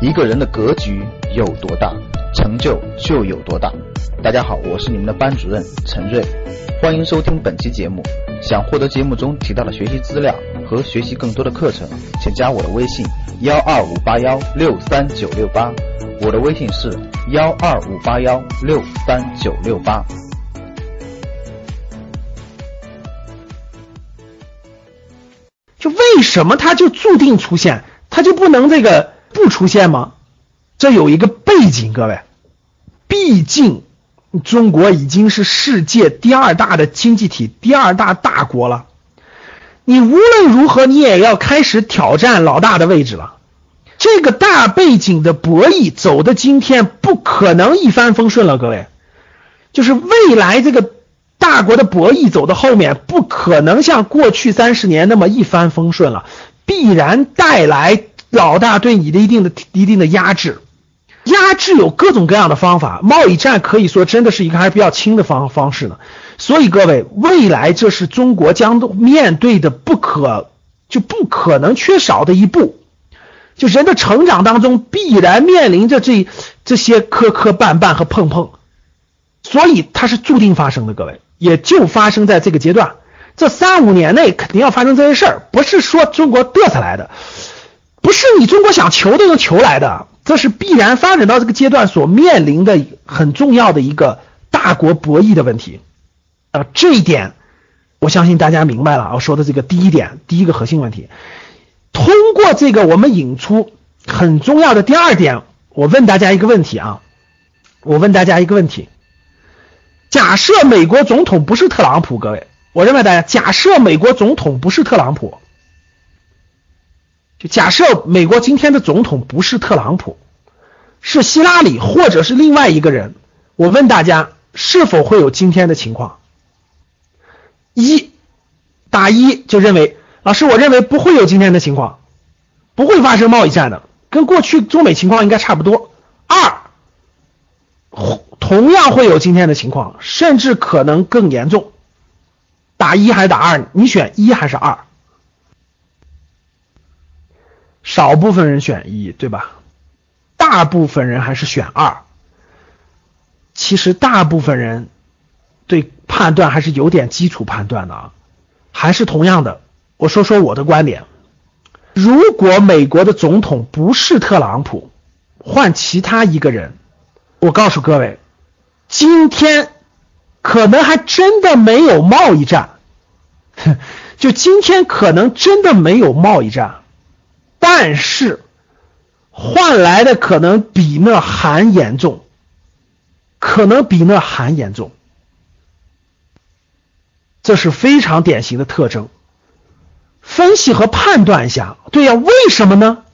一个人的格局有多大，成就就有多大。大家好，我是你们的班主任陈瑞，欢迎收听本期节目。想获得节目中提到的学习资料和学习更多的课程，请加我的微信幺二五八幺六三九六八。我的微信是幺二五八幺六三九六八。就为什么他就注定出现，他就不能这个不出现吗？这有一个背景，各位，毕竟中国已经是世界第二大的经济体、第二大大国了，你无论如何，你也要开始挑战老大的位置了。这个大背景的博弈走的今天不可能一帆风顺了，各位，就是未来这个。大国的博弈走到后面，不可能像过去三十年那么一帆风顺了，必然带来老大对你的一定的一定的压制。压制有各种各样的方法，贸易战可以说真的是一个还是比较轻的方方式呢。所以各位，未来这是中国将面对的不可就不可能缺少的一步，就人的成长当中必然面临着这这些磕磕绊绊和碰碰，所以它是注定发生的，各位。也就发生在这个阶段，这三五年内肯定要发生这些事儿，不是说中国嘚瑟来的，不是你中国想求都能求来的，这是必然发展到这个阶段所面临的很重要的一个大国博弈的问题啊，这一点我相信大家明白了。我说的这个第一点，第一个核心问题，通过这个我们引出很重要的第二点，我问大家一个问题啊，我问大家一个问题。假设美国总统不是特朗普，各位，我认为大家假设美国总统不是特朗普，就假设美国今天的总统不是特朗普，是希拉里或者是另外一个人，我问大家是否会有今天的情况？一打一就认为，老师，我认为不会有今天的情况，不会发生贸易战的，跟过去中美情况应该差不多。二。同样会有今天的情况，甚至可能更严重。打一还是打二？你选一还是二？少部分人选一，对吧？大部分人还是选二。其实大部分人对判断还是有点基础判断的啊。还是同样的，我说说我的观点：如果美国的总统不是特朗普，换其他一个人，我告诉各位。今天可能还真的没有贸易战，就今天可能真的没有贸易战，但是换来的可能比那还严重，可能比那还严重，这是非常典型的特征。分析和判断一下，对呀，为什么呢？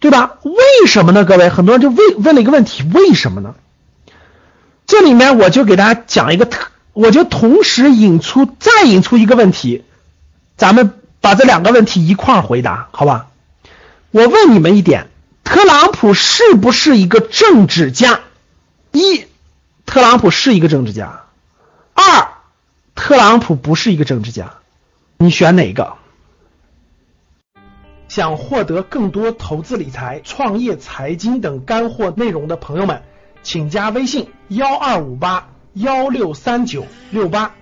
对吧？为什么呢？各位，很多人就问问了一个问题：为什么呢？这里面我就给大家讲一个特，我就同时引出再引出一个问题，咱们把这两个问题一块儿回答，好吧？我问你们一点：特朗普是不是一个政治家？一，特朗普是一个政治家；二，特朗普不是一个政治家。你选哪个？想获得更多投资理财、创业、财经等干货内容的朋友们。请加微信幺二五八幺六三九六八。